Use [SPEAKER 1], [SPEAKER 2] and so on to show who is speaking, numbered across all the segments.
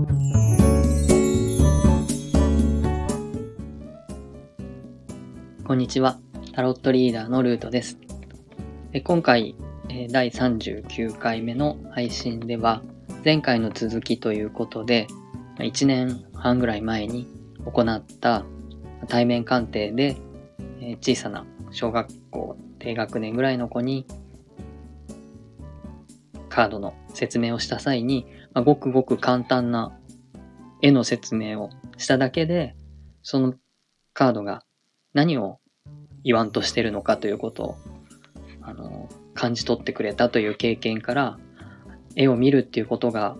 [SPEAKER 1] こんにちは。タロットリーダーのルートです。え今回、第39回目の配信では、前回の続きということで、1年半ぐらい前に行った対面鑑定で、小さな小学校低学年ぐらいの子にカードの説明をした際に、まあごくごく簡単な絵の説明をしただけで、そのカードが何を言わんとしてるのかということを、あの、感じ取ってくれたという経験から、絵を見るっていうことが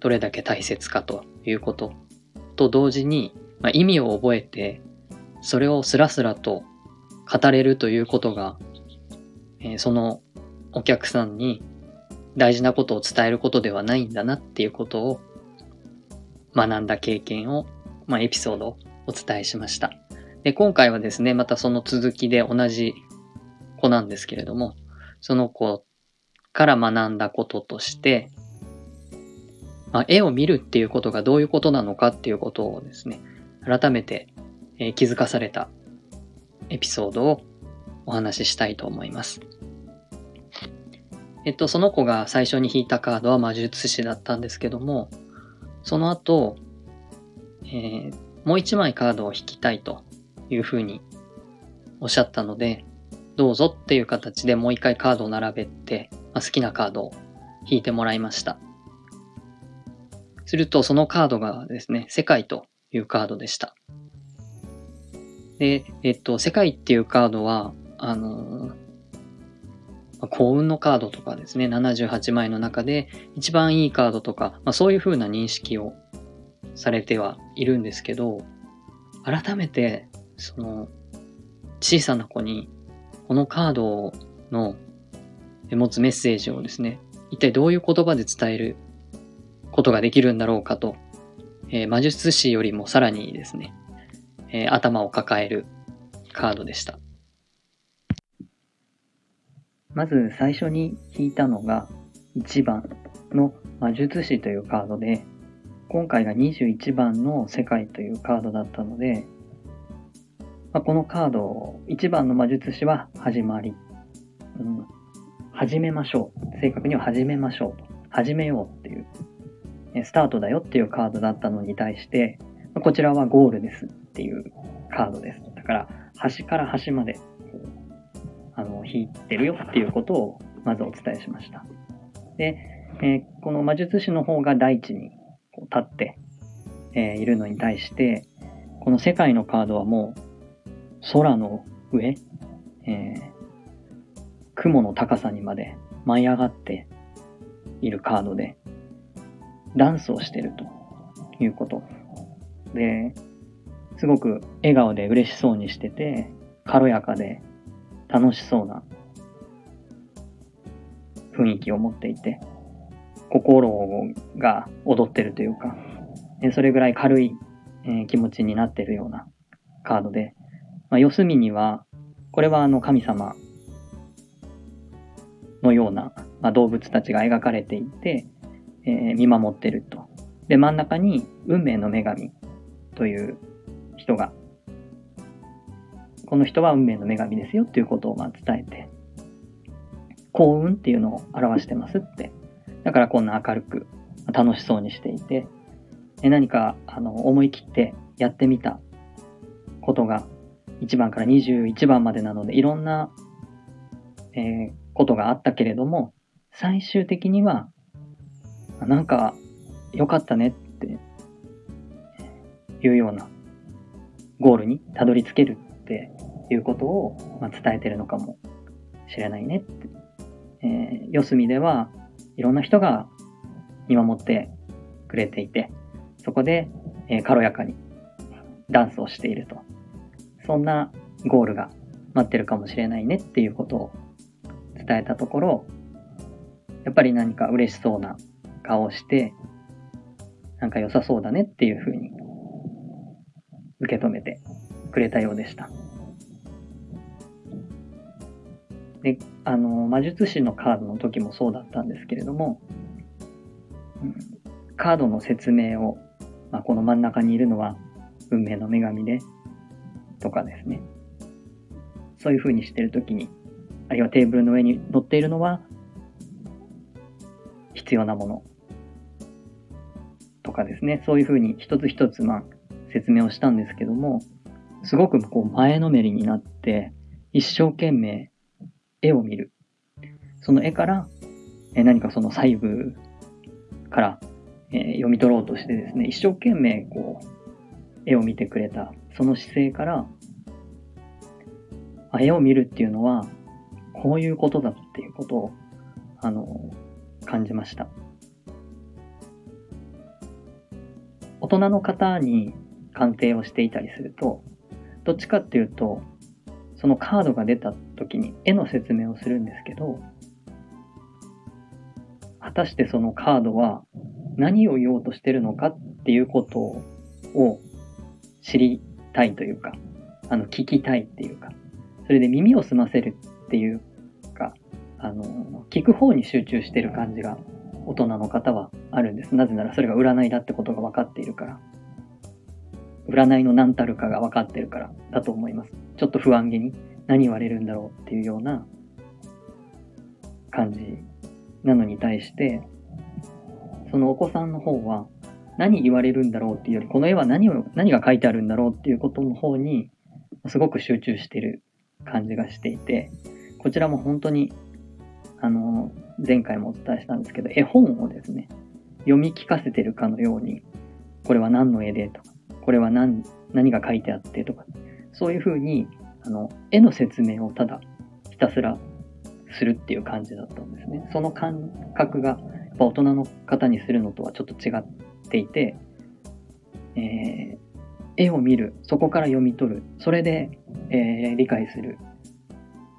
[SPEAKER 1] どれだけ大切かということと同時に、まあ、意味を覚えて、それをスラスラと語れるということが、えー、そのお客さんに大事なことを伝えることではないんだなっていうことを学んだ経験を、まあ、エピソードをお伝えしました。で、今回はですね、またその続きで同じ子なんですけれども、その子から学んだこととして、まあ、絵を見るっていうことがどういうことなのかっていうことをですね、改めて、え、気づかされたエピソードをお話ししたいと思います。えっと、その子が最初に引いたカードは魔術師だったんですけども、その後、えー、もう一枚カードを引きたいというふうにおっしゃったので、どうぞっていう形でもう一回カードを並べて、まあ、好きなカードを引いてもらいました。すると、そのカードがですね、世界というカードでした。で、えっと、世界っていうカードは、あのー、幸運のカードとかですね、78枚の中で一番いいカードとか、まあ、そういう風な認識をされてはいるんですけど、改めてその、小さな子に、このカードの持つメッセージをですね、一体どういう言葉で伝えることができるんだろうかと、えー、魔術師よりもさらにですね、えー、頭を抱えるカードでした。まず最初に引いたのが1番の魔術師というカードで、今回が21番の世界というカードだったので、まあ、このカード、1番の魔術師は始まり、うん、始めましょう。正確には始めましょう。始めようっていう、スタートだよっていうカードだったのに対して、こちらはゴールですっていうカードです。だから、端から端まで、あの、引いてるよっていうことを、まずお伝えしました。で、えー、この魔術師の方が大地にこう立って、えー、いるのに対して、この世界のカードはもう空の上、えー、雲の高さにまで舞い上がっているカードで、ダンスをしてるということ。で、すごく笑顔で嬉しそうにしてて、軽やかで楽しそうな雰囲気を持っていて、心が踊ってるというか、それぐらい軽い気持ちになってるようなカードで、まあ、四隅には、これはあの神様のような、ま、動物たちが描かれていて、えー、見守ってると。で、真ん中に運命の女神という人が、この人は運命の女神ですよっていうことをまあ伝えて、幸運っていうのを表してますって。だからこんな明るく楽しそうにしていて、何かあの思い切ってやってみたことが1番から21番までなので、いろんな、え、ことがあったけれども、最終的には、なんか、良かったねっていうようなゴールにたどり着けるっていうことを、ま、伝えてるのかもしれないねって。えー、四隅ではいろんな人が見守ってくれていて、そこで、え、軽やかにダンスをしていると。そんなゴールが待ってるかもしれないねっていうことを伝えたところ、やっぱり何か嬉しそうな顔をして、なんか良さそうだねっていうふうに受け止めてくれたようでした。で、あの、魔術師のカードの時もそうだったんですけれども、うん、カードの説明を、まあ、この真ん中にいるのは運命の女神で、とかですね。そういう風にしてるときに、あるいはテーブルの上に乗っているのは、必要なもの。とかですね。そういう風に一つ一つ、まあ、説明をしたんですけども、すごくこう前のめりになって、一生懸命絵を見る。その絵から、え何かその細部から、えー、読み取ろうとしてですね、一生懸命こう、絵を見てくれた、その姿勢から、あ絵を見るっていうのは、こういうことだっていうことを、あの、感じました。大人の方に鑑定をしていたりすると、どっちかっていうと、そのカードが出た時に絵の説明をするんですけど、果たしてそのカードは何を言おうとしてるのかっていうことを知りたいというか、あの、聞きたいっていうか、それで耳を澄ませるっていうか、あの、聞く方に集中してる感じが大人の方はあるんです。なぜならそれが占いだってことが分かっているから。占いの何たるかが分かってるからだと思います。ちょっと不安げに何言われるんだろうっていうような感じなのに対して、そのお子さんの方は何言われるんだろうっていうより、この絵は何を、何が書いてあるんだろうっていうことの方にすごく集中してる感じがしていて、こちらも本当に、あの、前回もお伝えしたんですけど、絵本をですね、読み聞かせてるかのように、これは何の絵でとか、これは何、何が書いてあってとか、そういうふうに、あの、絵の説明をただひたすらするっていう感じだったんですね。その感覚が、やっぱ大人の方にするのとはちょっと違っていて、えー、絵を見る、そこから読み取る、それで、えー、理解する。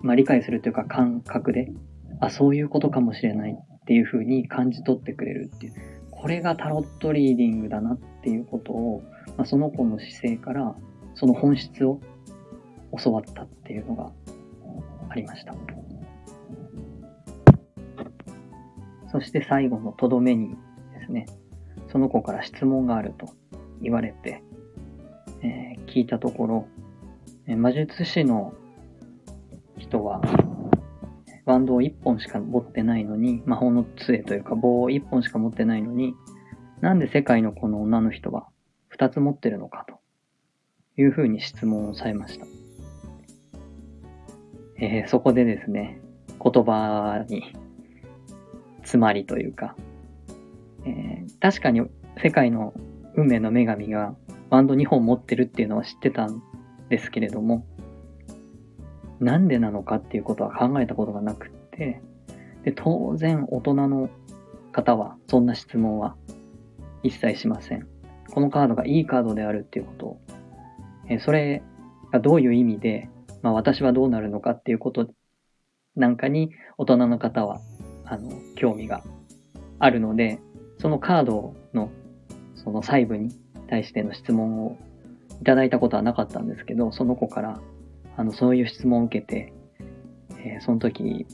[SPEAKER 1] まあ、理解するというか感覚で、あ、そういうことかもしれないっていうふうに感じ取ってくれるっていう。これがタロットリーディングだなっていうことを、まあ、その子の姿勢からその本質を教わったっていうのがありました。そして最後のとどめにですね、その子から質問があると言われて、えー、聞いたところ、魔術師の人は、バンドを1本しか持ってないのに、魔法の杖というか棒を1本しか持ってないのに、なんで世界のこの女の人は2つ持ってるのかというふうに質問をされました。えー、そこでですね、言葉に詰まりというか、えー、確かに世界の運命の女神がバンド2本持ってるっていうのは知ってたんですけれども、なんでなのかっていうことは考えたことがなくって、で当然大人の方はそんな質問は一切しません。このカードがいいカードであるっていうことを、えそれがどういう意味で、まあ、私はどうなるのかっていうことなんかに大人の方はあの興味があるのでそのカードのその細部に対しての質問をいただいたことはなかったんですけどその子からあのそういう質問を受けて、えー、その時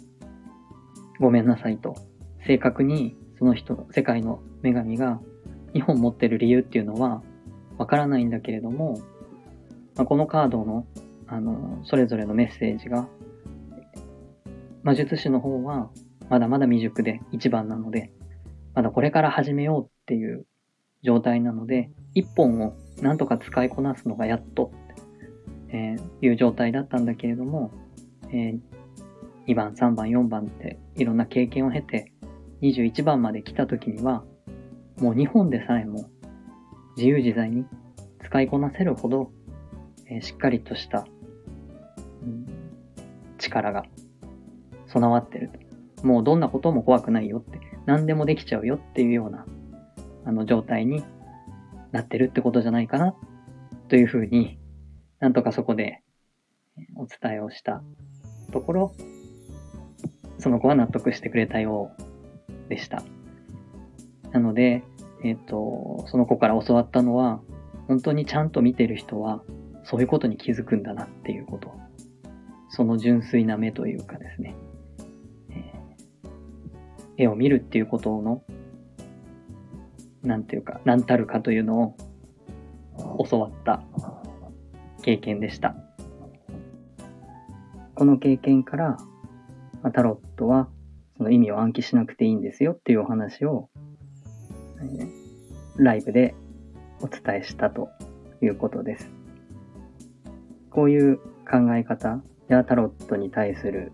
[SPEAKER 1] ごめんなさいと。正確にその人世界の女神が2本持ってる理由っていうのはわからないんだけれども、まあ、このカードのあのそれぞれのメッセージが魔術師の方はまだまだ未熟で1番なのでまだこれから始めようっていう状態なので1本をなんとか使いこなすのがやっとえー、いう状態だったんだけれども、えー、2番、3番、4番っていろんな経験を経て21番まで来た時にはもう日本でさえも自由自在に使いこなせるほど、えー、しっかりとした、うん、力が備わってると。もうどんなことも怖くないよって、何でもできちゃうよっていうような、あの状態になってるってことじゃないかな、というふうに、なんとかそこでお伝えをしたところ、その子は納得してくれたようでした。なので、えっ、ー、と、その子から教わったのは、本当にちゃんと見てる人は、そういうことに気づくんだなっていうこと。その純粋な目というかですね、えー、絵を見るっていうことのなんていうか、何たるかというのを教わった経験でした。この経験から、タロットはその意味を暗記しなくていいんですよっていうお話を、ライブでお伝えしたということです。こういう考え方やタロットに対する、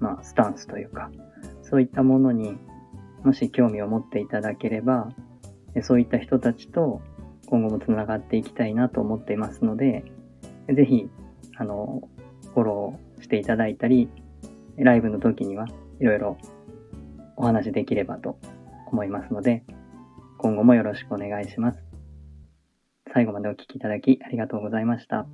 [SPEAKER 1] まあ、スタンスというか、そういったものにもし興味を持っていただければ、そういった人たちと今後もつながっていきたいなと思っていますので、ぜひ、あの、フォローしていただいたり、ライブの時にはいろいろお話できればと思いますので、今後もよろしくお願いします。最後までお聴きいただきありがとうございました。